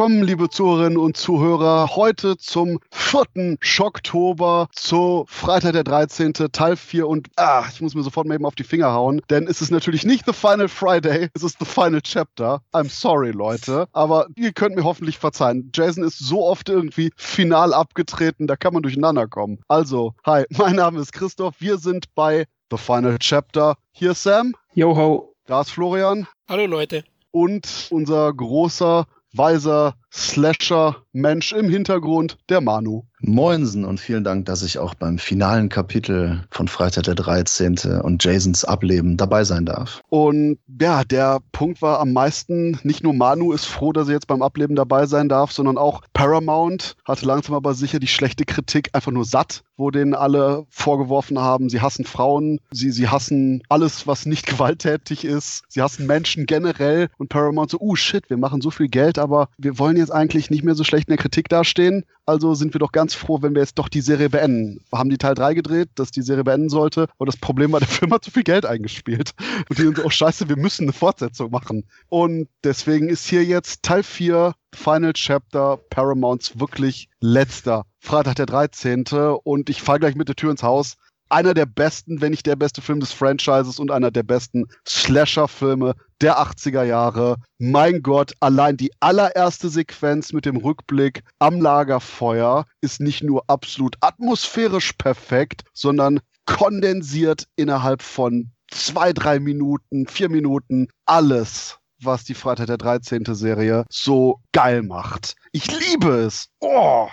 Willkommen, liebe Zuhörerinnen und Zuhörer, heute zum 4. Schocktober, zu Freitag der 13. Teil 4 und ah, ich muss mir sofort mal eben auf die Finger hauen, denn es ist natürlich nicht The Final Friday, es ist The Final Chapter. I'm sorry, Leute, aber ihr könnt mir hoffentlich verzeihen. Jason ist so oft irgendwie final abgetreten, da kann man durcheinander kommen. Also, hi, mein Name ist Christoph, wir sind bei The Final Chapter. Hier ist Sam. Joho. Da ist Florian. Hallo Leute. Und unser großer weiser Slasher-Mensch im Hintergrund, der Manu. Moinsen und vielen Dank, dass ich auch beim finalen Kapitel von Freitag der 13. und Jasons Ableben dabei sein darf. Und ja, der Punkt war am meisten, nicht nur Manu ist froh, dass er jetzt beim Ableben dabei sein darf, sondern auch Paramount hatte langsam aber sicher die schlechte Kritik einfach nur satt, wo denen alle vorgeworfen haben, sie hassen Frauen, sie, sie hassen alles, was nicht gewalttätig ist, sie hassen Menschen generell und Paramount so, uh shit, wir machen so viel Geld, aber wir wollen jetzt eigentlich nicht mehr so schlecht in der Kritik dastehen, also sind wir doch ganz froh, wenn wir jetzt doch die Serie beenden. Wir haben die Teil 3 gedreht, dass die Serie beenden sollte. Aber das Problem war, der Film hat zu viel Geld eingespielt. Und die uns, oh scheiße, wir müssen eine Fortsetzung machen. Und deswegen ist hier jetzt Teil 4, Final Chapter, Paramounts wirklich letzter. Freitag der 13. Und ich fahre gleich mit der Tür ins Haus einer der besten, wenn nicht der beste Film des Franchises und einer der besten Slasher-Filme der 80er Jahre. Mein Gott, allein die allererste Sequenz mit dem Rückblick am Lagerfeuer ist nicht nur absolut atmosphärisch perfekt, sondern kondensiert innerhalb von zwei, drei Minuten, vier Minuten alles was die Freitag der 13. Serie so geil macht. Ich liebe es. Oh!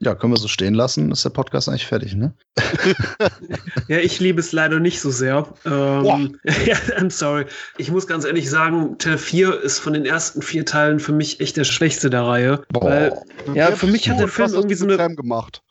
Ja, können wir so stehen lassen. Ist der Podcast eigentlich fertig, ne? ja, ich liebe es leider nicht so sehr. Ähm, ja, I'm sorry. Ich muss ganz ehrlich sagen, Teil 4 ist von den ersten vier Teilen für mich echt der schwächste der Reihe. Boah. Weil, ja, für mich hat der Film irgendwie so eine. gemacht.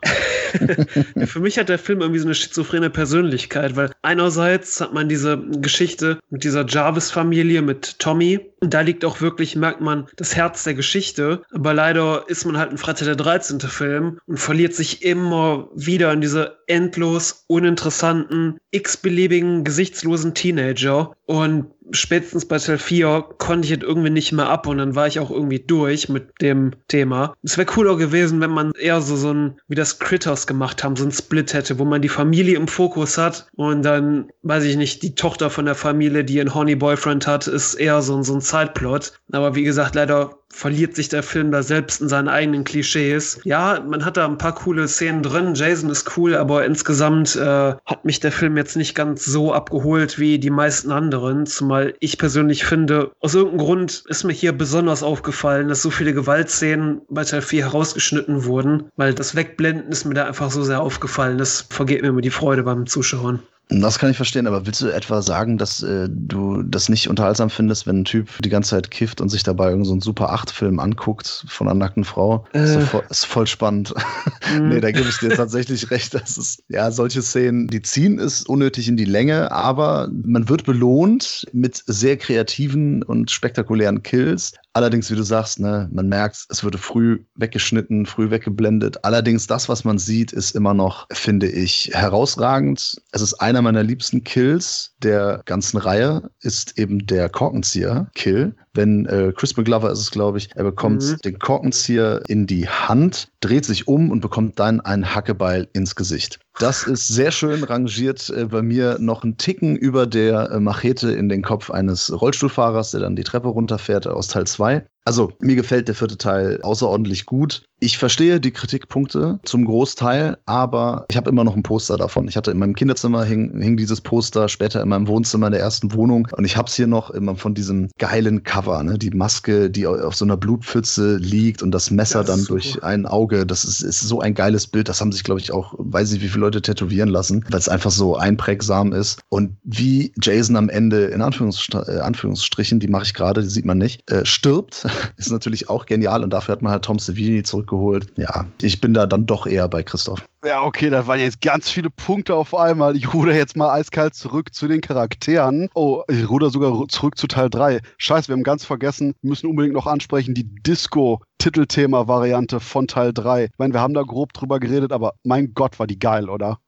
für mich hat der Film irgendwie so eine schizophrene Persönlichkeit, weil einerseits hat man diese Geschichte mit dieser Jarvis-Familie, mit Tommy. Und da liegt auch wirklich, merkt man, das Herz der Geschichte. Aber leider ist man halt ein Freitag der 13. Film und verliert sich immer wieder in diese endlos uninteressanten, x-beliebigen, gesichtslosen Teenager. Und spätestens bei Teil 4 konnte ich es irgendwie nicht mehr ab und dann war ich auch irgendwie durch mit dem Thema. Es wäre cooler gewesen, wenn man eher so, so ein, wie das Critters gemacht haben, so ein Split hätte, wo man die Familie im Fokus hat und dann, weiß ich nicht, die Tochter von der Familie, die einen Horny Boyfriend hat, ist eher so, so ein Sideplot. Aber wie gesagt, leider verliert sich der Film da selbst in seinen eigenen Klischees. Ja, man hat da ein paar coole Szenen drin. Jason ist cool, aber insgesamt äh, hat mich der Film jetzt nicht ganz so abgeholt wie die meisten anderen. Zumal ich persönlich finde, aus irgendeinem Grund ist mir hier besonders aufgefallen, dass so viele Gewaltszenen bei Teil 4 herausgeschnitten wurden, weil das Wegblenden ist mir da einfach so sehr aufgefallen. Das vergeht mir immer die Freude beim Zuschauen. Das kann ich verstehen, aber willst du etwa sagen, dass äh, du das nicht unterhaltsam findest, wenn ein Typ die ganze Zeit kifft und sich dabei irgendeinen so Super 8-Film anguckt von einer nackten Frau? Äh. Ist, voll, ist, voll, spannend. Mhm. nee, da gebe ich dir tatsächlich recht. Das ist, ja, solche Szenen, die ziehen es unnötig in die Länge, aber man wird belohnt mit sehr kreativen und spektakulären Kills. Allerdings, wie du sagst, ne, man merkt, es wurde früh weggeschnitten, früh weggeblendet. Allerdings, das, was man sieht, ist immer noch, finde ich, herausragend. Es ist einer meiner liebsten Kills der ganzen Reihe, ist eben der Korkenzieher-Kill. Wenn äh, Chris McGlover ist es, glaube ich, er bekommt mhm. den Korkenzieher in die Hand, dreht sich um und bekommt dann einen Hackebeil ins Gesicht. Das ist sehr schön rangiert äh, bei mir noch ein Ticken über der äh, Machete in den Kopf eines Rollstuhlfahrers, der dann die Treppe runterfährt aus Teil 2. Also, mir gefällt der vierte Teil außerordentlich gut. Ich verstehe die Kritikpunkte zum Großteil, aber ich habe immer noch ein Poster davon. Ich hatte in meinem Kinderzimmer hing, hing dieses Poster, später in meinem Wohnzimmer in der ersten Wohnung und ich habe es hier noch immer von diesem geilen Cover, ne? die Maske, die auf so einer Blutpfütze liegt und das Messer das dann durch ein Auge. Das ist, ist so ein geiles Bild. Das haben sich, glaube ich, auch, weiß nicht, wie viele Leute tätowieren lassen, weil es einfach so einprägsam ist. Und wie Jason am Ende, in Anführungsstrichen, äh, Anführungsstrichen die mache ich gerade, die sieht man nicht, äh, stirbt, ist natürlich auch genial und dafür hat man halt Tom Savini zurückgeholt. Ja, ich bin da dann doch eher bei Christoph. Ja, okay, da waren jetzt ganz viele Punkte auf einmal. Ich ruder jetzt mal eiskalt zurück zu den Charakteren. Oh, ich ruder sogar zurück zu Teil 3. Scheiße, wir haben ganz vergessen, müssen unbedingt noch ansprechen, die Disco-Titelthema-Variante von Teil 3. Ich meine, wir haben da grob drüber geredet, aber mein Gott, war die geil, oder?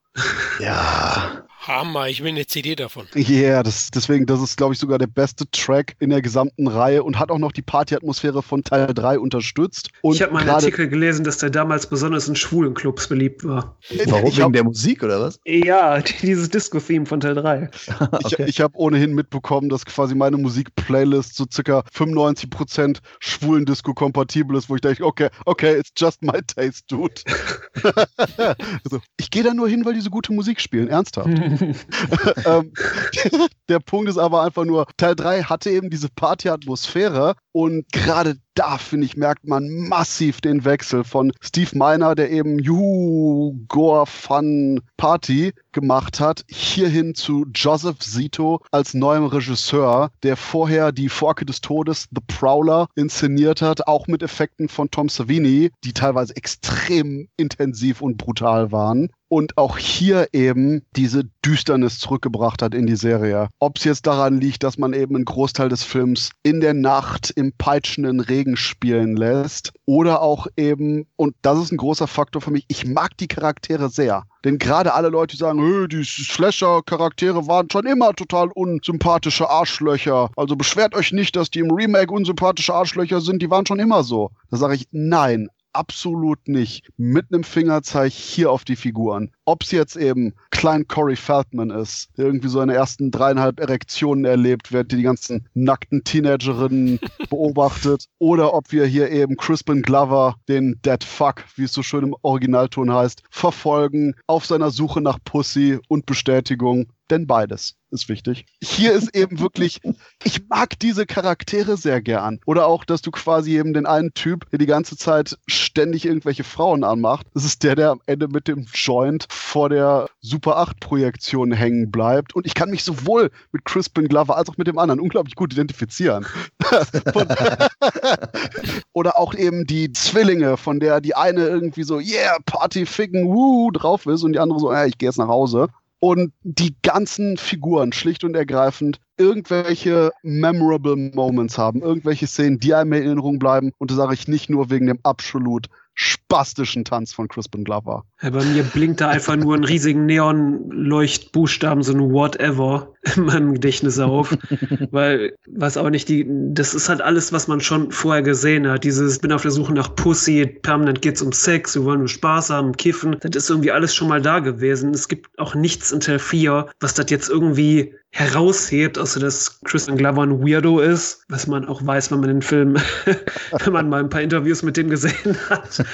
Ja. Hammer, ich will eine CD davon. Ja, yeah, das, deswegen, das ist, glaube ich, sogar der beste Track in der gesamten Reihe und hat auch noch die Partyatmosphäre von Teil 3 unterstützt. Und ich habe mal einen Artikel gelesen, dass der damals besonders in schwulen Clubs beliebt war. Warum? Ich Wegen hab, der Musik oder was? Ja, dieses Disco-Theme von Teil 3. okay. Ich, ich habe ohnehin mitbekommen, dass quasi meine Musik-Playlist so circa 95% schwulen Disco-kompatibel ist, wo ich denke, okay, okay, it's just my taste, dude. also, ich gehe da nur hin, weil die so gute Musik spielen, ernsthaft. Ähm, der Punkt ist aber einfach nur, Teil 3 hatte eben diese Party-Atmosphäre und gerade da, finde ich, merkt man massiv den Wechsel von Steve Miner, der eben Juhu, Gore, Fun, Party gemacht hat, hierhin zu Joseph Zito als neuem Regisseur, der vorher die Forke des Todes, The Prowler, inszeniert hat, auch mit Effekten von Tom Savini, die teilweise extrem intensiv und brutal waren und auch hier eben diese Düsternis zurückgebracht hat in die Serie. Ob es jetzt daran liegt, dass man eben einen Großteil des Films in der Nacht im peitschenden Regen spielen lässt oder auch eben, und das ist ein großer Faktor für mich, ich mag die Charaktere sehr. Denn gerade alle Leute, die sagen, die Slasher-Charaktere waren schon immer total unsympathische Arschlöcher. Also beschwert euch nicht, dass die im Remake unsympathische Arschlöcher sind, die waren schon immer so. Da sage ich, nein, absolut nicht mit einem Fingerzeig hier auf die Figuren. Ob es jetzt eben Klein Corey Feldman ist, der irgendwie so eine ersten dreieinhalb Erektionen erlebt, während die, die ganzen nackten Teenagerinnen beobachtet, oder ob wir hier eben Crispin Glover, den Dead Fuck, wie es so schön im Originalton heißt, verfolgen auf seiner Suche nach Pussy und Bestätigung denn beides ist wichtig. Hier ist eben wirklich, ich mag diese Charaktere sehr gern. Oder auch, dass du quasi eben den einen Typ, der die ganze Zeit ständig irgendwelche Frauen anmacht, das ist der, der am Ende mit dem Joint vor der Super 8 Projektion hängen bleibt. Und ich kann mich sowohl mit Crispin Glover als auch mit dem anderen unglaublich gut identifizieren. Oder auch eben die Zwillinge, von der die eine irgendwie so, yeah, Party, Ficken, woo, drauf ist und die andere so, ja, ich gehe jetzt nach Hause und die ganzen Figuren schlicht und ergreifend irgendwelche memorable Moments haben, irgendwelche Szenen, die einem in Erinnerung bleiben. Und das sage ich nicht nur wegen dem absolut spastischen Tanz von Crispin Glover. Ja, bei mir blinkt da einfach nur ein riesigen Neon-Leuchtbuchstaben, so ein Whatever in meinem Gedächtnis auf. Weil, weiß auch nicht, die, das ist halt alles, was man schon vorher gesehen hat. Dieses, bin auf der Suche nach Pussy, permanent geht's um Sex, wir wollen nur Spaß haben, kiffen. Das ist irgendwie alles schon mal da gewesen. Es gibt auch nichts in Teil 4, was das jetzt irgendwie heraushebt, außer dass Kristen Glover ein Weirdo ist, was man auch weiß, wenn man den Film, wenn man mal ein paar Interviews mit dem gesehen hat.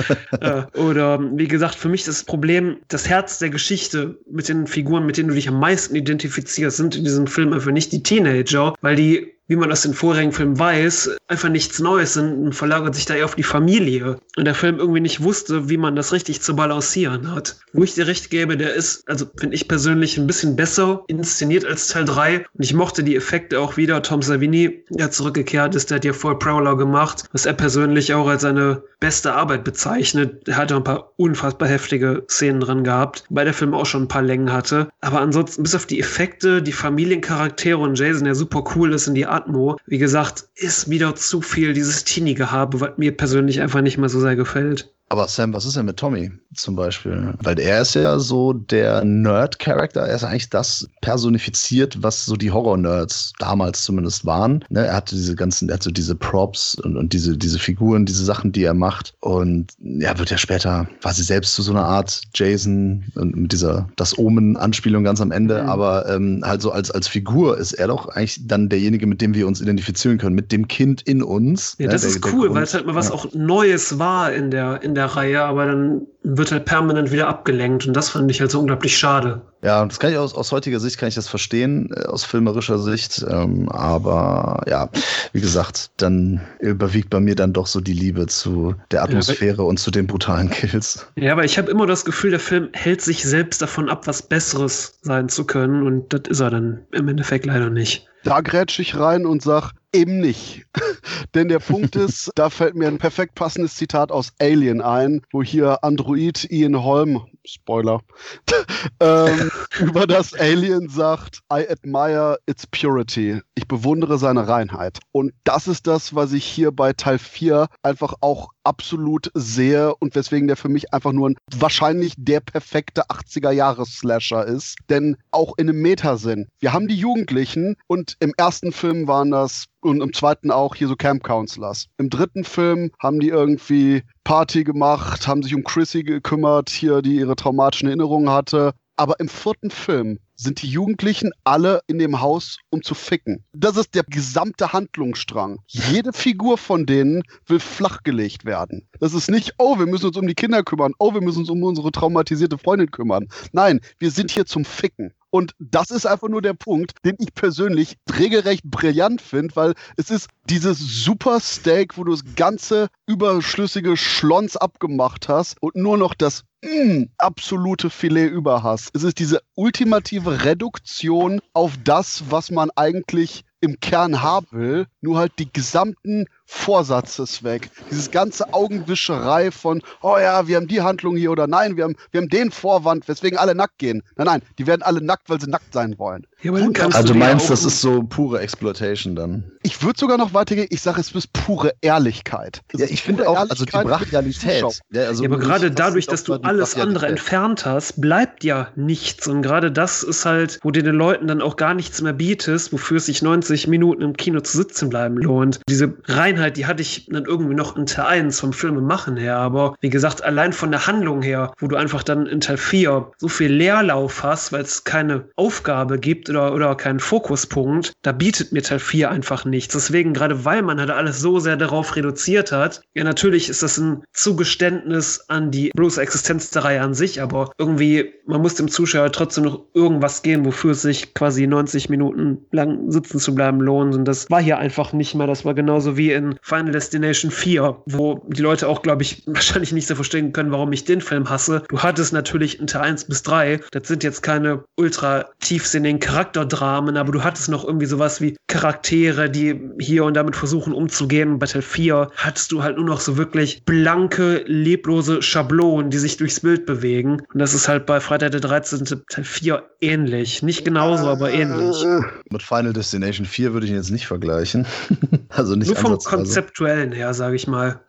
Äh, oder wie gesagt, für mich das Problem, das Herz der Geschichte mit den Figuren, mit denen du dich am meisten identifizierst, sind in diesem Film einfach nicht die Teenager, weil die wie man aus den vorherigen Filmen weiß, einfach nichts Neues sind und verlagert sich da eher auf die Familie. Und der Film irgendwie nicht wusste, wie man das richtig zu balancieren hat. Wo ich dir recht gebe, der ist, also finde ich persönlich, ein bisschen besser inszeniert als Teil 3. Und ich mochte die Effekte auch wieder. Tom Savini, der zurückgekehrt ist, der hat ja voll Prowler gemacht, was er persönlich auch als seine beste Arbeit bezeichnet. Er hat auch ein paar unfassbar heftige Szenen drin gehabt, weil der Film auch schon ein paar Längen hatte. Aber ansonsten, bis auf die Effekte, die Familiencharaktere und Jason, der super cool ist in die Atmo. Wie gesagt, ist wieder zu viel dieses Teenie-Gehabe, was mir persönlich einfach nicht mehr so sehr gefällt. Aber Sam, was ist denn mit Tommy zum Beispiel? Weil er ist ja so der Nerd-Charakter. Er ist eigentlich das personifiziert, was so die Horror-Nerds damals zumindest waren. Ne? Er hatte diese ganzen, er hat so diese Props und, und diese, diese Figuren, diese Sachen, die er macht. Und er wird ja später quasi selbst zu so einer Art Jason und mit dieser Das Omen-Anspielung ganz am Ende. Mhm. Aber ähm, halt so als, als Figur ist er doch eigentlich dann derjenige, mit dem wir uns identifizieren können, mit dem Kind in uns. Ja, das ne? ist der, cool, weil es halt mal was ja. auch Neues war in der, in der Reihe, aber dann wird halt permanent wieder abgelenkt und das fand ich halt so unglaublich schade. Ja, das kann ich aus, aus heutiger Sicht kann ich das verstehen, äh, aus filmerischer Sicht. Ähm, aber ja, wie gesagt, dann überwiegt bei mir dann doch so die Liebe zu der Atmosphäre ja, und zu den brutalen Kills. Ja, aber ich habe immer das Gefühl, der Film hält sich selbst davon ab, was Besseres sein zu können und das ist er dann im Endeffekt leider nicht. Da grätsch ich rein und sag, Eben nicht. Denn der Punkt ist, da fällt mir ein perfekt passendes Zitat aus Alien ein, wo hier Android Ian Holm, Spoiler, ähm, über das Alien sagt, I admire its purity. Ich bewundere seine Reinheit. Und das ist das, was ich hier bei Teil 4 einfach auch absolut sehe und weswegen der für mich einfach nur ein, wahrscheinlich der perfekte 80er-Jahres-Slasher ist. Denn auch in einem Metasinn. Wir haben die Jugendlichen und im ersten Film waren das und im zweiten auch hier so Camp Counselors. Im dritten Film haben die irgendwie Party gemacht, haben sich um Chrissy gekümmert, hier, die ihre traumatischen Erinnerungen hatte. Aber im vierten Film sind die Jugendlichen alle in dem Haus, um zu ficken. Das ist der gesamte Handlungsstrang. Jede Figur von denen will flachgelegt werden. Das ist nicht, oh, wir müssen uns um die Kinder kümmern, oh, wir müssen uns um unsere traumatisierte Freundin kümmern. Nein, wir sind hier zum Ficken. Und das ist einfach nur der Punkt, den ich persönlich regelrecht brillant finde, weil es ist dieses super Steak, wo du das ganze überschlüssige Schlons abgemacht hast und nur noch das mm, absolute Filet über hast. Es ist diese ultimative Reduktion auf das, was man eigentlich im Kern haben will, nur halt die gesamten Vorsatz ist weg. Dieses ganze Augenwischerei von, oh ja, wir haben die Handlung hier oder nein, wir haben, wir haben den Vorwand, weswegen alle nackt gehen. Nein, nein, die werden alle nackt, weil sie nackt sein wollen. Ja, also du meinst, das ist so pure Exploitation dann? Ich würde sogar noch weitergehen, ich sage, es ist pure Ehrlichkeit. Das ja, ich finde auch, also die Brachialität. Ja, also ja, aber gerade dadurch, dass du alles andere entfernt hast, bleibt ja nichts. Und gerade das ist halt, wo du den Leuten dann auch gar nichts mehr bietest, wofür es sich 90 Minuten im Kino zu sitzen bleiben lohnt. Diese Reinheit, die hatte ich dann irgendwie noch in Teil 1 vom Filme machen her. Aber wie gesagt, allein von der Handlung her, wo du einfach dann in Teil 4 so viel Leerlauf hast, weil es keine Aufgabe gibt oder, oder keinen Fokuspunkt, da bietet mir Teil 4 einfach nichts. Deswegen, gerade weil man halt alles so sehr darauf reduziert hat, ja, natürlich ist das ein Zugeständnis an die bloße Existenz der Reihe an sich, aber irgendwie, man muss dem Zuschauer trotzdem noch irgendwas geben, wofür es sich quasi 90 Minuten lang sitzen zu bleiben lohnt. Und das war hier einfach nicht mehr. Das war genauso wie in Final Destination 4, wo die Leute auch, glaube ich, wahrscheinlich nicht so verstehen können, warum ich den Film hasse. Du hattest natürlich in Teil 1 bis 3, das sind jetzt keine ultra tiefsinnigen Charakterdramen, aber du hattest noch irgendwie sowas wie Charaktere, die hier und damit versuchen umzugehen. Bei Teil 4 hattest du halt nur noch so wirklich blanke, leblose Schablonen, die sich durchs Bild bewegen. Und das ist halt bei Freitag der 13. Teil 4 ähnlich. Nicht genauso, aber ähnlich. Mit Final Destination 4 würde ich ihn jetzt nicht vergleichen. also nicht Nur vom Konzeptuellen her, sage ich mal.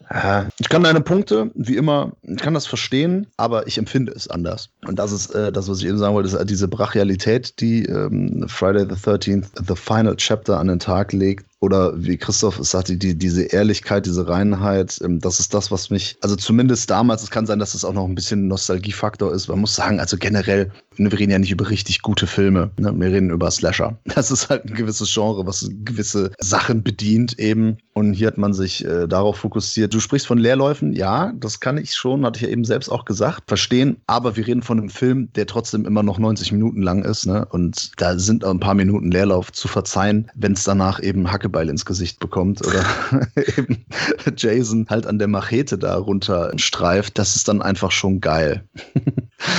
Ich kann deine Punkte, wie immer, ich kann das verstehen, aber ich empfinde es anders. Und das ist äh, das, was ich eben sagen wollte, ist diese Brachialität, die ähm, Friday the 13th, The Final Chapter an den Tag legt, oder wie Christoph es sagte, die, diese Ehrlichkeit, diese Reinheit, ähm, das ist das, was mich, also zumindest damals, es kann sein, dass es auch noch ein bisschen Nostalgiefaktor ist. Man muss sagen, also generell, wir reden ja nicht über richtig gute Filme, ne? wir reden über Slasher. Das ist halt ein gewisses Genre, was gewisse Sachen bedient eben. Und hier hat man sich äh, darauf fokussiert. Du sprichst von Leerläufen, ja, das kann ich schon, hatte ich ja eben selbst auch gesagt, verstehen. Aber wir reden von einem Film, der trotzdem immer noch 90 Minuten lang ist. Ne? Und da sind ein paar Minuten Leerlauf zu verzeihen, wenn es danach eben Hacke Hackebeil ins Gesicht bekommt oder eben Jason halt an der Machete da runter streift, das ist dann einfach schon geil.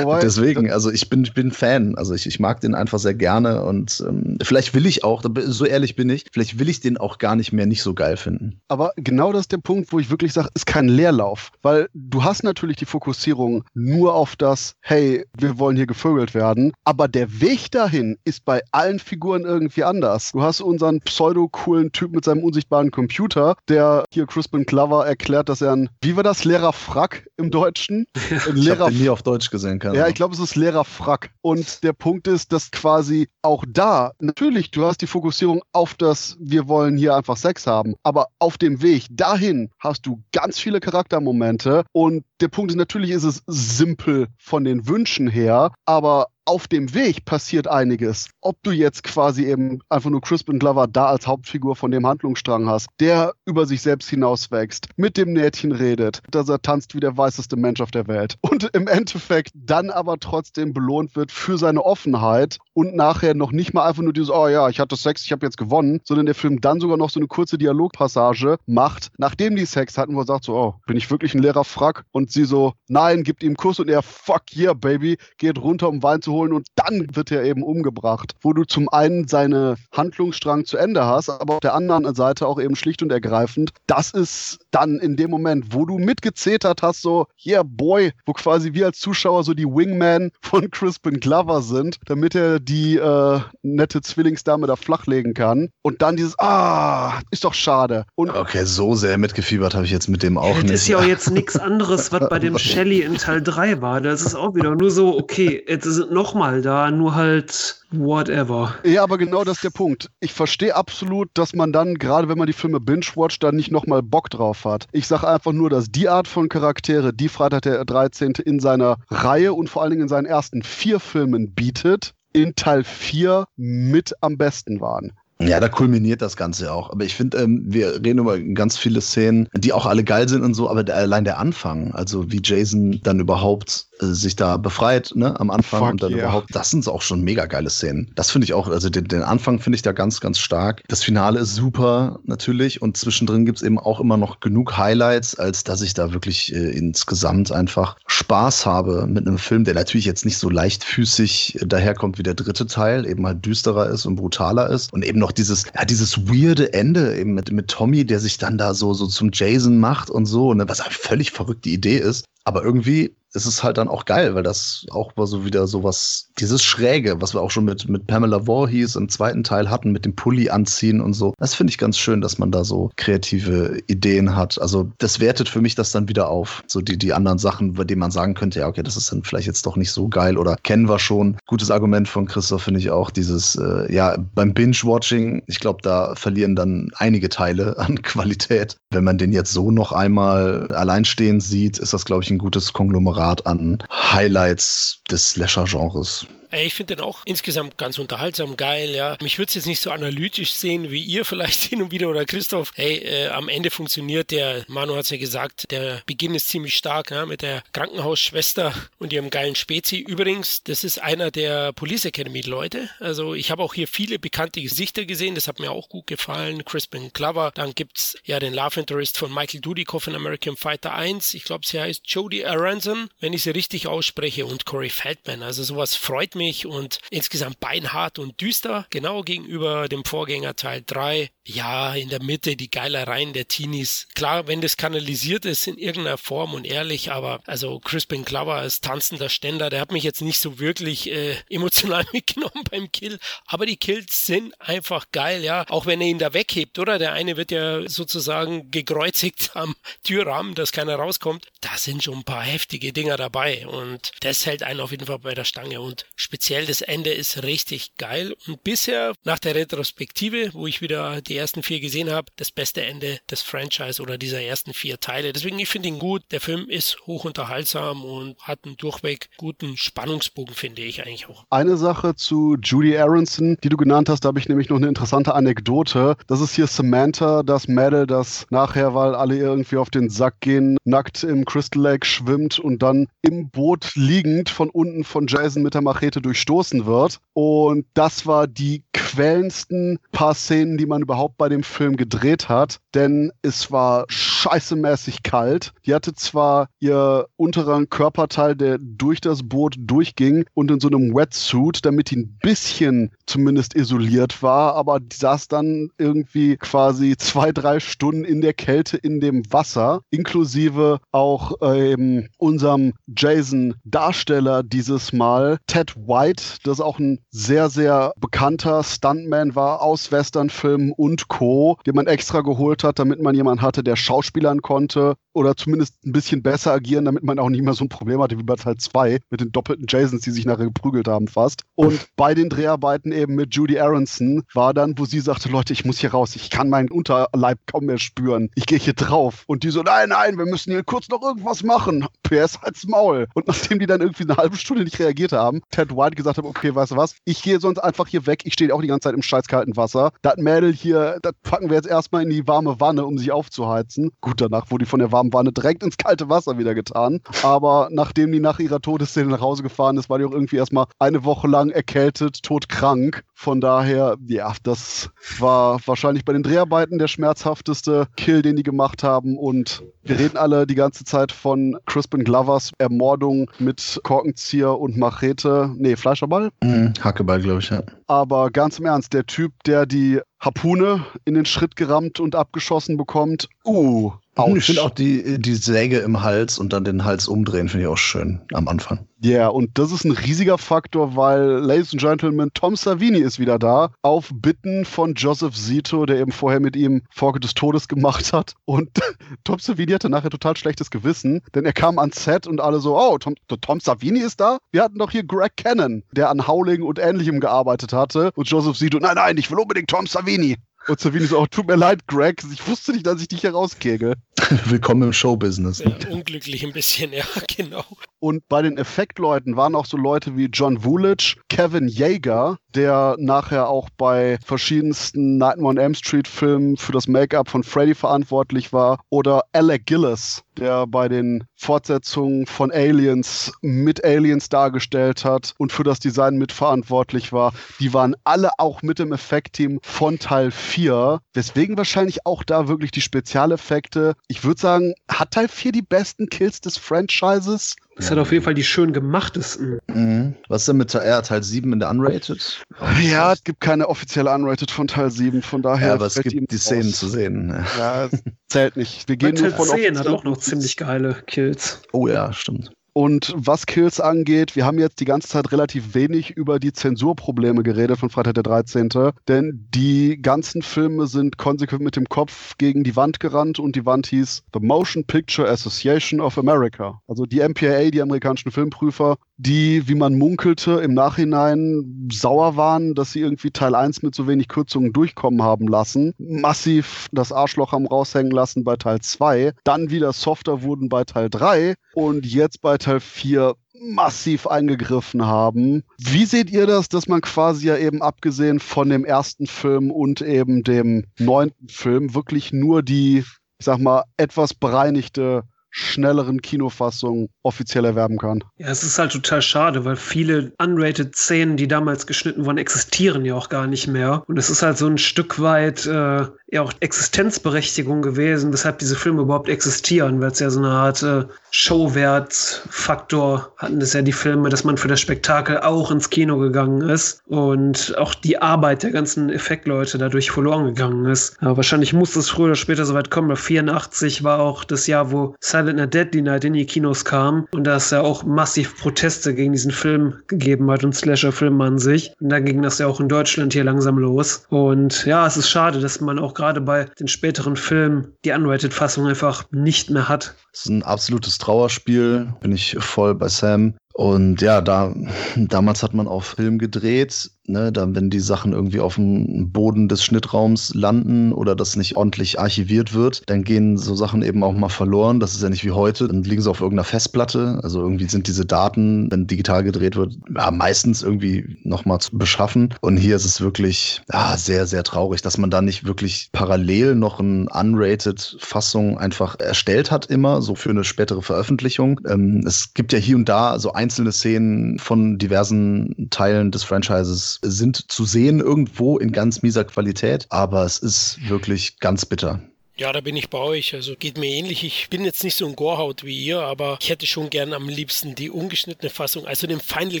Wobei, Deswegen, also ich bin, ich bin Fan. Also ich, ich mag den einfach sehr gerne und ähm, vielleicht will ich auch, so ehrlich bin ich, vielleicht will ich den auch gar nicht mehr nicht so geil finden. Aber genau das ist der Punkt, wo ich wirklich sage, ist kein Leerlauf. Weil du hast natürlich die Fokussierung nur auf das, hey, wir wollen hier gevögelt werden. Aber der Weg dahin ist bei allen Figuren irgendwie anders. Du hast unseren pseudo-coolen Typ mit seinem unsichtbaren Computer, der hier Crispin Glover erklärt, dass er ein, wie war das, Lehrer Frack im Deutschen? Ein Lehrer ich nie auf Deutsch gesehen kann. Ja, ich glaube, es ist leerer Frack. Und der Punkt ist, dass quasi auch da, natürlich, du hast die Fokussierung auf das, wir wollen hier einfach Sex haben, aber auf dem Weg dahin hast du ganz viele Charaktermomente. Und der Punkt ist, natürlich ist es simpel von den Wünschen her, aber auf dem Weg passiert einiges. Ob du jetzt quasi eben einfach nur Crispin Glover da als Hauptfigur von dem Handlungsstrang hast, der über sich selbst hinauswächst, mit dem Nähtchen redet, dass er tanzt wie der weißeste Mensch auf der Welt und im Endeffekt dann aber trotzdem belohnt wird für seine Offenheit und nachher noch nicht mal einfach nur dieses, oh ja, ich hatte Sex, ich habe jetzt gewonnen, sondern der Film dann sogar noch so eine kurze Dialogpassage macht, nachdem die Sex hatten, wo er sagt so, oh, bin ich wirklich ein leerer Frack? Und sie so, nein, gibt ihm Kuss und er, fuck yeah, baby, geht runter, um Wein zu rauszuholen und dann wird er eben umgebracht. Wo du zum einen seine Handlungsstrang zu Ende hast, aber auf der anderen Seite auch eben schlicht und ergreifend, das ist dann in dem Moment, wo du mitgezetert hast, so, yeah, boy, wo quasi wir als Zuschauer so die Wingman von Crispin Glover sind, damit er die äh, nette Zwillingsdame da flachlegen kann. Und dann dieses, ah, ist doch schade. Und okay, so sehr mitgefiebert habe ich jetzt mit dem auch das nicht. Das ist ja auch jetzt nichts anderes, was bei dem Shelley in Teil 3 war. Das ist auch wieder nur so, okay, jetzt sind nochmal da, nur halt whatever. Ja, aber genau das ist der Punkt. Ich verstehe absolut, dass man dann, gerade wenn man die Filme binge-watcht, dann nicht nochmal Bock drauf hat. Ich sage einfach nur, dass die Art von Charaktere, die Freitag der 13. in seiner Reihe und vor allen Dingen in seinen ersten vier Filmen bietet, in Teil 4 mit am besten waren. Ja, da kulminiert das Ganze auch. Aber ich finde, ähm, wir reden über ganz viele Szenen, die auch alle geil sind und so, aber der, allein der Anfang, also wie Jason dann überhaupt sich da befreit, ne, am Anfang Fuck und dann yeah. überhaupt, das sind auch schon mega geile Szenen. Das finde ich auch, also den, den Anfang finde ich da ganz, ganz stark. Das Finale ist super, natürlich, und zwischendrin gibt's eben auch immer noch genug Highlights, als dass ich da wirklich äh, insgesamt einfach Spaß habe mit einem Film, der natürlich jetzt nicht so leichtfüßig daherkommt wie der dritte Teil, eben halt düsterer ist und brutaler ist und eben noch dieses, ja, dieses weirde Ende eben mit, mit Tommy, der sich dann da so, so zum Jason macht und so, ne, was eine völlig verrückte Idee ist. Aber irgendwie ist es halt dann auch geil, weil das auch mal so wieder sowas, dieses Schräge, was wir auch schon mit, mit Pamela Voorhees im zweiten Teil hatten, mit dem Pulli anziehen und so. Das finde ich ganz schön, dass man da so kreative Ideen hat. Also das wertet für mich das dann wieder auf. So die, die anderen Sachen, bei denen man sagen könnte, ja, okay, das ist dann vielleicht jetzt doch nicht so geil oder kennen wir schon. Gutes Argument von Christoph finde ich auch dieses, äh, ja, beim Binge-Watching, ich glaube, da verlieren dann einige Teile an Qualität. Wenn man den jetzt so noch einmal alleinstehend sieht, ist das, glaube ich, ein gutes Konglomerat Grad an Highlights des Slasher-Genres. Ich finde den auch insgesamt ganz unterhaltsam, geil, ja. Mich würde es jetzt nicht so analytisch sehen wie ihr vielleicht hin und wieder oder Christoph. Hey, äh, am Ende funktioniert der, Manu hat es ja gesagt, der Beginn ist ziemlich stark, ja, mit der Krankenhausschwester und ihrem geilen Spezi. Übrigens, das ist einer der Police Academy Leute. Also ich habe auch hier viele bekannte Gesichter gesehen, das hat mir auch gut gefallen. Crispin Glover, dann gibt's ja den Love Interest von Michael Dudikoff in American Fighter 1. Ich glaube, sie heißt Jodie Aronson, wenn ich sie richtig ausspreche, und Corey Feldman. Also sowas freut mich mich und insgesamt beinhart und düster, genau gegenüber dem Vorgänger Teil 3. Ja, in der Mitte die Geilereien der Teenies. Klar, wenn das kanalisiert ist in irgendeiner Form und ehrlich, aber also Crispin Glover als tanzender Ständer, der hat mich jetzt nicht so wirklich äh, emotional mitgenommen beim Kill, aber die Kills sind einfach geil, ja, auch wenn er ihn da weghebt, oder? Der eine wird ja sozusagen gekreuzigt am Türrahmen, dass keiner rauskommt. Da sind schon ein paar heftige Dinger dabei und das hält einen auf jeden Fall bei der Stange und speziell das Ende ist richtig geil und bisher nach der Retrospektive, wo ich wieder die ersten vier gesehen habe, das beste Ende des Franchise oder dieser ersten vier Teile. Deswegen, ich finde ihn gut. Der Film ist hochunterhaltsam und hat einen durchweg guten Spannungsbogen, finde ich eigentlich auch. Eine Sache zu Judy Aronson, die du genannt hast, da habe ich nämlich noch eine interessante Anekdote. Das ist hier Samantha, das Mädel, das nachher, weil alle irgendwie auf den Sack gehen, nackt im Crystal Lake schwimmt und dann im Boot liegend von unten von Jason mit der Machete durchstoßen wird. Und das war die quälendsten paar Szenen, die man überhaupt bei dem Film gedreht hat, denn es war scheißemäßig kalt. Die hatte zwar ihr unterer Körperteil, der durch das Boot durchging und in so einem Wetsuit, damit die ein bisschen zumindest isoliert war, aber die saß dann irgendwie quasi zwei, drei Stunden in der Kälte in dem Wasser, inklusive auch ähm, unserem Jason-Darsteller dieses Mal, Ted White, das auch ein sehr, sehr bekannter Stuntman war aus Westernfilmen und Co., den man extra geholt hat, damit man jemanden hatte, der Schauspielern konnte oder zumindest ein bisschen besser agieren, damit man auch nicht mehr so ein Problem hatte wie bei Teil 2 mit den doppelten Jasons, die sich nachher geprügelt haben fast. Und bei den Dreharbeiten eben mit Judy Aronson war dann, wo sie sagte, Leute, ich muss hier raus, ich kann meinen Unterleib kaum mehr spüren, ich gehe hier drauf. Und die so, nein, nein, wir müssen hier kurz noch irgendwas machen. PS als Maul. Und nachdem die dann irgendwie eine halbe Stunde nicht reagiert haben, Ted White gesagt hat, okay, weißt du was, ich gehe sonst einfach hier weg, ich stehe auch die ganze Zeit im scheiß kalten Wasser. Das Mädel hier, das packen wir jetzt erstmal in die warme Wanne, um sich aufzuheizen. Gut, danach wurde die von der warmen Wanne direkt ins kalte Wasser wieder getan. Aber nachdem die nach ihrer Todesszene nach Hause gefahren ist, war die auch irgendwie erstmal eine Woche lang erkältet, todkrank. Von daher, ja, das war wahrscheinlich bei den Dreharbeiten der schmerzhafteste Kill, den die gemacht haben. Und wir reden alle die ganze Zeit von Crispin Glovers Ermordung mit Korkenzieher und Machete. Nee, Fleischerball? Mhm, Hackeball, glaube ich, ja. Aber ganz im Ernst, der Typ, der die Harpune in den Schritt gerammt und abgeschossen bekommt, uh, Ouch. Ich finde auch die, die Säge im Hals und dann den Hals umdrehen, finde ich auch schön am Anfang. Ja, yeah, und das ist ein riesiger Faktor, weil, Ladies and Gentlemen, Tom Savini ist wieder da, auf Bitten von Joseph Zito, der eben vorher mit ihm Folge des Todes gemacht hat. Und Tom Savini hatte nachher total schlechtes Gewissen, denn er kam ans Set und alle so, oh, Tom, Tom Savini ist da? Wir hatten doch hier Greg Cannon, der an Howling und Ähnlichem gearbeitet hatte. Und Joseph Zito, nein, nein, ich will unbedingt Tom Savini. Und Savini so, oh, tut mir leid, Greg, ich wusste nicht, dass ich dich herauskegel. Willkommen im Showbusiness. Ja, unglücklich ein bisschen, ja, genau. Und bei den Effektleuten waren auch so Leute wie John Woolidge, Kevin Yeager, der nachher auch bei verschiedensten Nightmare on Elm Street Filmen für das Make-up von Freddy verantwortlich war, oder Alec Gillis, der bei den Fortsetzungen von Aliens mit Aliens dargestellt hat und für das Design mitverantwortlich war. Die waren alle auch mit im Effektteam von Teil 4, weswegen wahrscheinlich auch da wirklich die Spezialeffekte, ich würde sagen, hat Teil 4 die besten Kills des Franchises? Es hat auf jeden Fall die schön gemachtesten. Mhm. Was ist denn mit R Teil 7 in der Unrated? Ja, es gibt keine offizielle Unrated von Teil 7, von daher. Ja, aber es gibt die Szenen aus. zu sehen. Ja, es zählt nicht. Wir gehen Teil nur von 10 hat auch noch ziemlich geile Kills. Oh ja, stimmt. Und was Kills angeht, wir haben jetzt die ganze Zeit relativ wenig über die Zensurprobleme geredet von Freitag der 13. Denn die ganzen Filme sind konsequent mit dem Kopf gegen die Wand gerannt und die Wand hieß The Motion Picture Association of America. Also die MPAA, die amerikanischen Filmprüfer, die, wie man munkelte, im Nachhinein sauer waren, dass sie irgendwie Teil 1 mit so wenig Kürzungen durchkommen haben lassen. Massiv das Arschloch haben raushängen lassen bei Teil 2. Dann wieder softer wurden bei Teil 3 und jetzt bei Teil 4 massiv eingegriffen haben. Wie seht ihr das, dass man quasi ja eben abgesehen von dem ersten Film und eben dem neunten Film wirklich nur die, ich sag mal, etwas bereinigte schnelleren Kinofassung offiziell erwerben kann. Ja, es ist halt total schade, weil viele unrated Szenen, die damals geschnitten wurden, existieren ja auch gar nicht mehr. Und es ist halt so ein Stück weit äh, ja auch Existenzberechtigung gewesen, weshalb diese Filme überhaupt existieren, weil es ja so eine Art äh, Showwertfaktor hatten das ja die Filme, dass man für das Spektakel auch ins Kino gegangen ist und auch die Arbeit der ganzen Effektleute dadurch verloren gegangen ist. Aber wahrscheinlich muss es früher oder später soweit kommen, weil 84 war auch das Jahr, wo Silent Night Deadly Night in die Kinos kam und da es ja auch massiv Proteste gegen diesen Film gegeben hat und Slasher-Filme an sich. Und dann ging das ja auch in Deutschland hier langsam los. Und ja, es ist schade, dass man auch gerade bei den späteren Filmen die Unrated-Fassung einfach nicht mehr hat. Es ist ein absolutes Trauerspiel, bin ich voll bei Sam. Und ja, da damals hat man auch Film gedreht ne, dann, wenn die Sachen irgendwie auf dem Boden des Schnittraums landen oder das nicht ordentlich archiviert wird, dann gehen so Sachen eben auch mal verloren. Das ist ja nicht wie heute. Dann liegen sie auf irgendeiner Festplatte. Also irgendwie sind diese Daten, wenn digital gedreht wird, ja, meistens irgendwie nochmal zu beschaffen. Und hier ist es wirklich ja, sehr, sehr traurig, dass man da nicht wirklich parallel noch eine unrated Fassung einfach erstellt hat, immer, so für eine spätere Veröffentlichung. Ähm, es gibt ja hier und da so einzelne Szenen von diversen Teilen des Franchises sind zu sehen irgendwo in ganz mieser Qualität, aber es ist wirklich ganz bitter. Ja, da bin ich bei euch. Also geht mir ähnlich. Ich bin jetzt nicht so ein Gorhaut wie ihr, aber ich hätte schon gern am liebsten die ungeschnittene Fassung, also den Final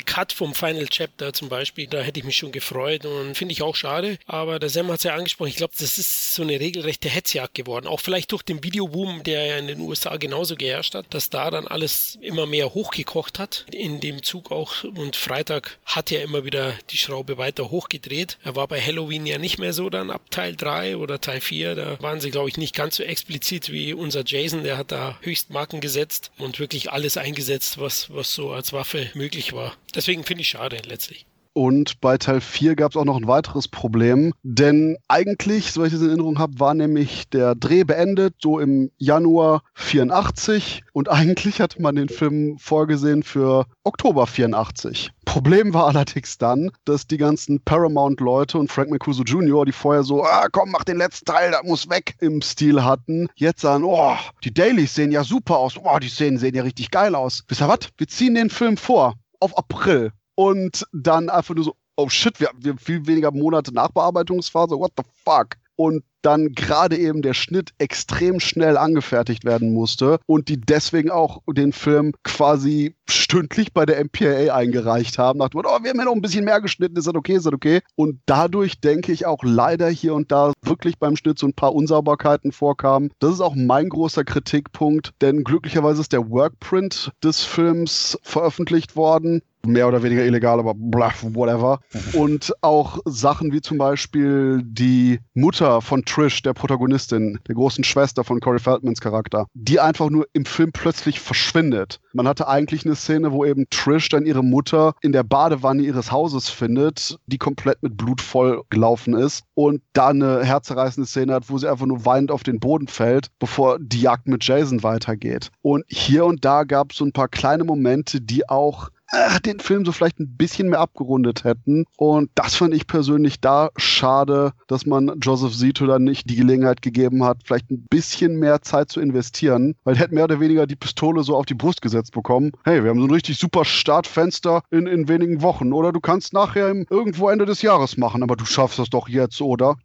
Cut vom Final Chapter zum Beispiel. Da hätte ich mich schon gefreut und finde ich auch schade. Aber der Sam hat es ja angesprochen. Ich glaube, das ist so eine regelrechte Hetzjagd geworden. Auch vielleicht durch den Videoboom, der ja in den USA genauso geherrscht hat, dass da dann alles immer mehr hochgekocht hat. In dem Zug auch. Und Freitag hat ja immer wieder die Schraube weiter hochgedreht. Er war bei Halloween ja nicht mehr so dann ab Teil 3 oder Teil 4. Da waren sie, glaube ich, nicht nicht ganz so explizit wie unser Jason, der hat da Höchstmarken gesetzt und wirklich alles eingesetzt, was, was so als Waffe möglich war. Deswegen finde ich schade letztlich. Und bei Teil 4 gab es auch noch ein weiteres Problem, denn eigentlich, soweit ich das in Erinnerung habe, war nämlich der Dreh beendet, so im Januar 84 und eigentlich hatte man den Film vorgesehen für Oktober 84. Problem war allerdings dann, dass die ganzen Paramount-Leute und Frank Mancuso Jr., die vorher so, ah, komm, mach den letzten Teil, das muss weg, im Stil hatten, jetzt sagen, oh, die Dailies sehen ja super aus, oh, die Szenen sehen ja richtig geil aus. Wisst ihr was? Wir ziehen den Film vor auf April und dann einfach nur so, oh shit, wir haben viel weniger Monate Nachbearbeitungsphase, what the fuck? Und dann gerade eben der Schnitt extrem schnell angefertigt werden musste und die deswegen auch den Film quasi stündlich bei der MPAA eingereicht haben, nach dem Motto, oh, wir haben ja noch ein bisschen mehr geschnitten, ist das okay, ist das okay? Und dadurch denke ich auch leider hier und da wirklich beim Schnitt so ein paar Unsauberkeiten vorkamen. Das ist auch mein großer Kritikpunkt, denn glücklicherweise ist der Workprint des Films veröffentlicht worden mehr oder weniger illegal, aber blah, whatever. Mhm. Und auch Sachen wie zum Beispiel die Mutter von Trish, der Protagonistin, der großen Schwester von Corey Feldmans Charakter, die einfach nur im Film plötzlich verschwindet. Man hatte eigentlich eine Szene, wo eben Trish dann ihre Mutter in der Badewanne ihres Hauses findet, die komplett mit Blut voll gelaufen ist und da eine herzerreißende Szene hat, wo sie einfach nur weinend auf den Boden fällt, bevor die Jagd mit Jason weitergeht. Und hier und da gab es so ein paar kleine Momente, die auch äh, den Film so vielleicht ein bisschen mehr abgerundet hätten. Und das fand ich persönlich da schade, dass man Joseph Zito dann nicht die Gelegenheit gegeben hat, vielleicht ein bisschen mehr Zeit zu investieren, weil er hätte mehr oder weniger die Pistole so auf die Brust gesetzt bekommen. Hey, wir haben so ein richtig super Startfenster in, in wenigen Wochen. Oder du kannst nachher im, irgendwo Ende des Jahres machen, aber du schaffst das doch jetzt, oder?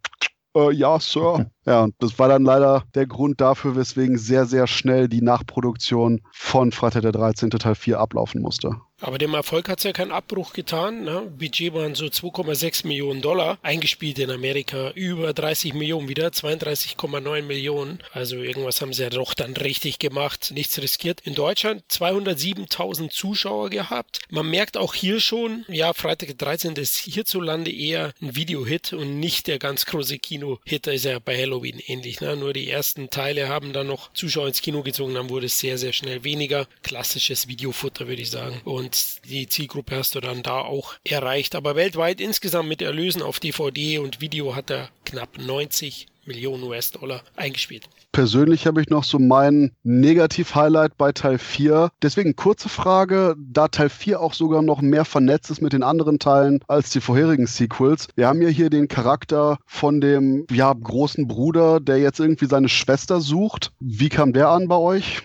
Äh, ja, Sir. Ja, und das war dann leider der Grund dafür, weswegen sehr, sehr schnell die Nachproduktion von Freitag der 13. Teil 4 ablaufen musste. Aber dem Erfolg hat es ja keinen Abbruch getan. Ne? Budget waren so 2,6 Millionen Dollar, eingespielt in Amerika über 30 Millionen wieder, 32,9 Millionen. Also irgendwas haben sie ja doch dann richtig gemacht, nichts riskiert. In Deutschland 207.000 Zuschauer gehabt. Man merkt auch hier schon, ja, Freitag der 13. ist hierzulande eher ein Videohit und nicht der ganz große Kino-Hit. Da ist ja bei Halloween ähnlich. Ne? Nur die ersten Teile haben dann noch Zuschauer ins Kino gezogen, dann wurde es sehr, sehr schnell weniger. Klassisches Videofutter, würde ich sagen. Und und die Zielgruppe hast du dann da auch erreicht. Aber weltweit insgesamt mit Erlösen auf DVD und Video hat er knapp 90 Millionen US-Dollar eingespielt. Persönlich habe ich noch so mein Negativ-Highlight bei Teil 4. Deswegen kurze Frage, da Teil 4 auch sogar noch mehr vernetzt ist mit den anderen Teilen als die vorherigen Sequels. Wir haben ja hier den Charakter von dem ja, großen Bruder, der jetzt irgendwie seine Schwester sucht. Wie kam der an bei euch?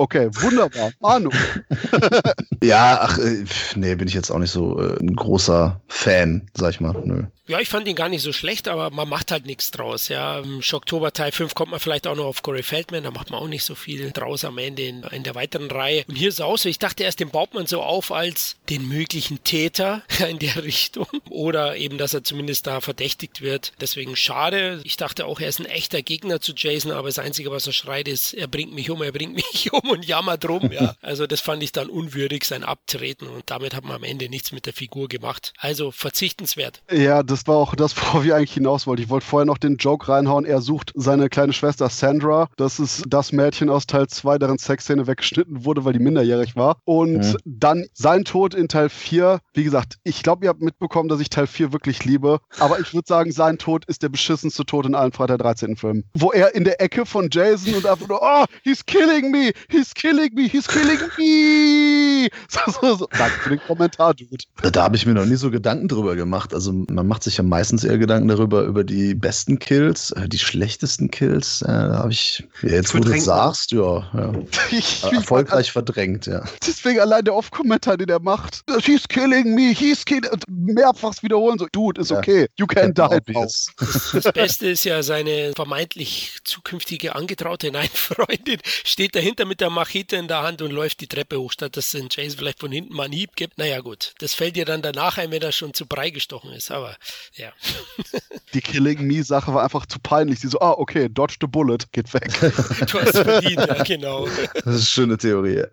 Okay, wunderbar. Ahnung. ja, ach, äh, nee, bin ich jetzt auch nicht so äh, ein großer Fan, sag ich mal. Nö. Ja, ich fand ihn gar nicht so schlecht, aber man macht halt nichts draus. Ja, im Schocktober Teil 5 kommt man vielleicht auch noch auf Corey Feldman, da macht man auch nicht so viel draus am Ende in, in der weiteren Reihe. Und hier ist es auch so, ich dachte erst, den baut man so auf als den möglichen Täter in der Richtung oder eben, dass er zumindest da verdächtigt wird. Deswegen schade. Ich dachte auch, er ist ein echter Gegner zu Jason, aber das Einzige, was er schreit, ist, er bringt mich um, er bringt mich um und jammert rum. Ja, also das fand ich dann unwürdig, sein Abtreten und damit hat man am Ende nichts mit der Figur gemacht. Also verzichtenswert. Ja, das war auch das, worauf ich eigentlich hinaus wollte. Ich wollte vorher noch den Joke reinhauen. Er sucht seine kleine Schwester Sandra. Das ist das Mädchen aus Teil 2, deren Sexszene weggeschnitten wurde, weil die minderjährig war. Und mhm. dann sein Tod in Teil 4. Wie gesagt, ich glaube, ihr habt mitbekommen, dass ich Teil 4 wirklich liebe. Aber ich würde sagen, sein Tod ist der beschissenste Tod in allen Freitag 13. Filmen. Wo er in der Ecke von Jason und einfach nur, oh, he's killing me, he's killing me, he's killing me. So, so, so. Danke für den Kommentar, Dude. Da habe ich mir noch nie so Gedanken drüber gemacht. Also man macht sich ja meistens eher Gedanken darüber, über die besten Kills, äh, die schlechtesten Kills. Äh, da habe ich, jetzt wo du sagst, ja, ja. Ich, erfolgreich ich, verdrängt, ja. Deswegen allein der Off-Kommentar, den er macht. He's killing me, he's killing. Mehrfach wiederholen, so, Dude, ist okay. You can die. Das, das Beste ist ja seine vermeintlich zukünftige Angetraute, nein, Freundin, steht dahinter mit der Machete in der Hand und läuft die Treppe hoch, statt dass es den Chase vielleicht von hinten mal einen Hieb gibt. Naja, gut. Das fällt dir dann danach ein, wenn er schon zu Brei gestochen ist. Aber ja. Die Killing Me-Sache war einfach zu peinlich. Sie so, ah, okay, dodge the bullet, geht weg. du hast verdient, ja, genau. Das ist eine schöne Theorie.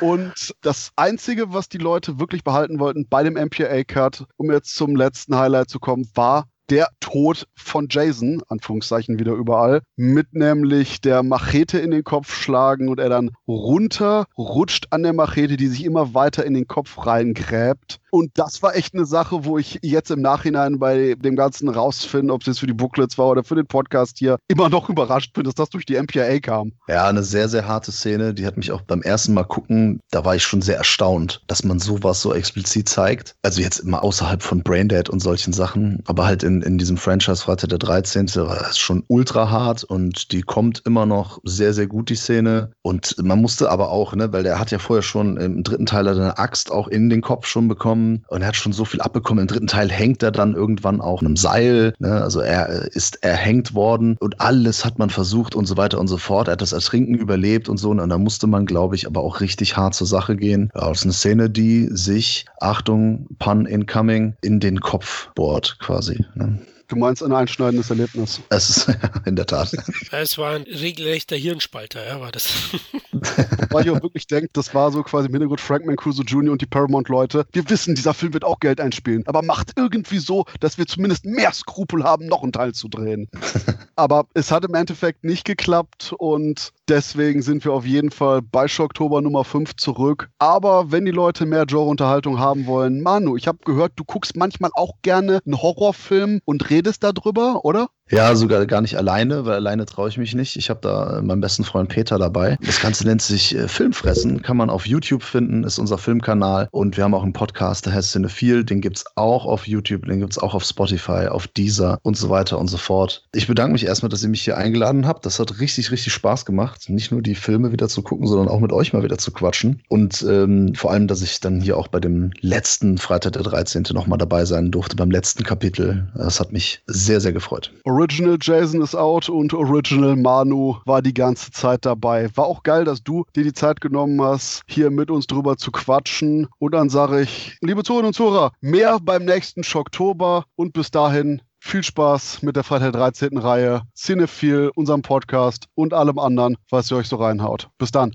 Und das Einzige, was die Leute wirklich behalten wollten bei dem MPA-Cut, um jetzt zum letzten Highlight zu kommen, war der Tod von Jason, Anführungszeichen wieder überall, mit nämlich der Machete in den Kopf schlagen und er dann runter rutscht an der Machete, die sich immer weiter in den Kopf reingräbt Und das war echt eine Sache, wo ich jetzt im Nachhinein bei dem ganzen rausfinden, ob es jetzt für die Booklets war oder für den Podcast hier, immer noch überrascht bin, dass das durch die MPAA kam. Ja, eine sehr, sehr harte Szene. Die hat mich auch beim ersten Mal gucken, da war ich schon sehr erstaunt, dass man sowas so explizit zeigt. Also jetzt immer außerhalb von Braindead und solchen Sachen, aber halt in, in diesem Franchise Freitag der 13. war es schon ultra hart und die kommt immer noch sehr, sehr gut, die Szene. Und man musste aber auch, ne, weil der hat ja vorher schon im dritten Teil eine Axt auch in den Kopf schon bekommen und er hat schon so viel abbekommen. Im dritten Teil hängt er dann irgendwann auch einem Seil, ne? also er ist erhängt worden und alles hat man versucht und so weiter und so fort. Er hat das Ertrinken überlebt und so und da musste man, glaube ich, aber auch richtig hart zur Sache gehen. Ja, das ist eine Szene, die sich, Achtung, Pun incoming, in den Kopf bohrt quasi. Ne? Du meinst ein einschneidendes Erlebnis. Es ist in der Tat. Es war ein regelrechter Hirnspalter, ja, war das. Weil ich auch wirklich denke, das war so quasi im Hintergrund Frank Mancuso Jr. und die Paramount-Leute. Wir wissen, dieser Film wird auch Geld einspielen, aber macht irgendwie so, dass wir zumindest mehr Skrupel haben, noch einen Teil zu drehen. aber es hat im Endeffekt nicht geklappt und deswegen sind wir auf jeden Fall bei Schocktober Nummer 5 zurück. Aber wenn die Leute mehr Genre-Unterhaltung haben wollen, Manu, ich habe gehört, du guckst manchmal auch gerne einen Horrorfilm und redest darüber, oder? Ja, sogar gar nicht alleine, weil alleine traue ich mich nicht. Ich habe da meinen besten Freund Peter dabei. Das Ganze nennt sich äh, Filmfressen, kann man auf YouTube finden, ist unser Filmkanal. Und wir haben auch einen Podcast, der heißt Cinephile, den gibt's auch auf YouTube, den gibt's auch auf Spotify, auf Deezer und so weiter und so fort. Ich bedanke mich erstmal, dass ihr mich hier eingeladen habt. Das hat richtig, richtig Spaß gemacht. Nicht nur die Filme wieder zu gucken, sondern auch mit euch mal wieder zu quatschen. Und ähm, vor allem, dass ich dann hier auch bei dem letzten Freitag der 13. nochmal dabei sein durfte, beim letzten Kapitel. Das hat mich sehr, sehr gefreut. Original Jason ist out und Original Manu war die ganze Zeit dabei. War auch geil, dass du dir die Zeit genommen hast, hier mit uns drüber zu quatschen. Und dann sage ich, liebe Zuhörerinnen und Zuhörer, mehr beim nächsten Schocktober und bis dahin viel Spaß mit der Freitag 13. Reihe, Cinephile, unserem Podcast und allem anderen, was ihr euch so reinhaut. Bis dann.